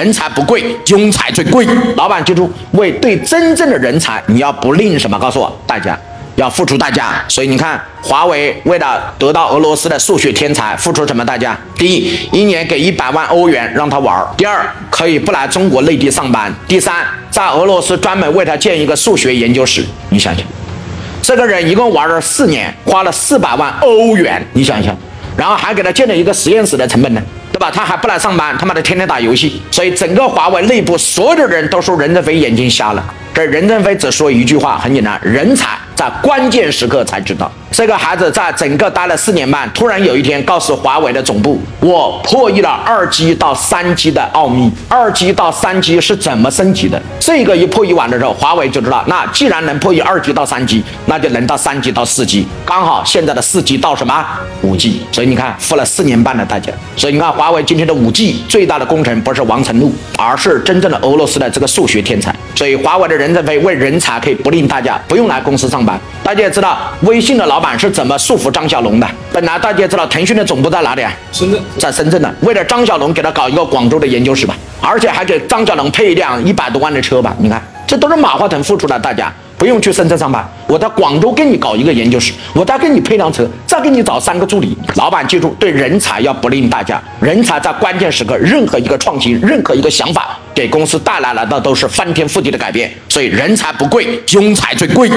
人才不贵，庸才最贵。老板记住，为对真正的人才，你要不吝什么？告诉我，代价要付出代价。所以你看，华为为了得到俄罗斯的数学天才，付出什么代价？第一，一年给一百万欧元让他玩儿；第二，可以不来中国内地上班；第三，在俄罗斯专门为他建一个数学研究室。你想想，这个人一共玩了四年，花了四百万欧元。你想想。然后还给他建了一个实验室的成本呢，吧？他还不来上班，他妈的天天打游戏，所以整个华为内部所有的人都说任正非眼睛瞎了。这任正非只说一句话，很简单：人才在关键时刻才知道。这个孩子在整个待了四年半，突然有一天告诉华为的总部，我破译了二 G 到三 G 的奥秘，二 G 到三 G 是怎么升级的？这个一破译完的时候，华为就知道，那既然能破译二 G 到三 G，那就能到三 G 到四 G，刚好现在的四 G 到什么五 G，所以你看付了四年半的代价。所以你看华为今天的五 G 最大的工程不是王成禄，而是真正的俄罗斯的这个数学天才。所以华为的任正非为人才可以不吝大家，不用来公司上班。大家也知道微信的老板是怎么束缚张小龙的。本来大家知道腾讯的总部在哪里啊？深圳，在深圳的。为了张小龙，给他搞一个广州的研究室吧，而且还给张小龙配一辆一百多万的车吧。你看，这都是马化腾付出的代价。不用去深圳上班，我在广州给你搞一个研究室，我再给你配辆车，再给你找三个助理。老板记住，对人才要不吝大家。人才在关键时刻，任何一个创新，任何一个想法，给公司带来了的都是翻天覆地的改变。所以人才不贵，庸才最贵。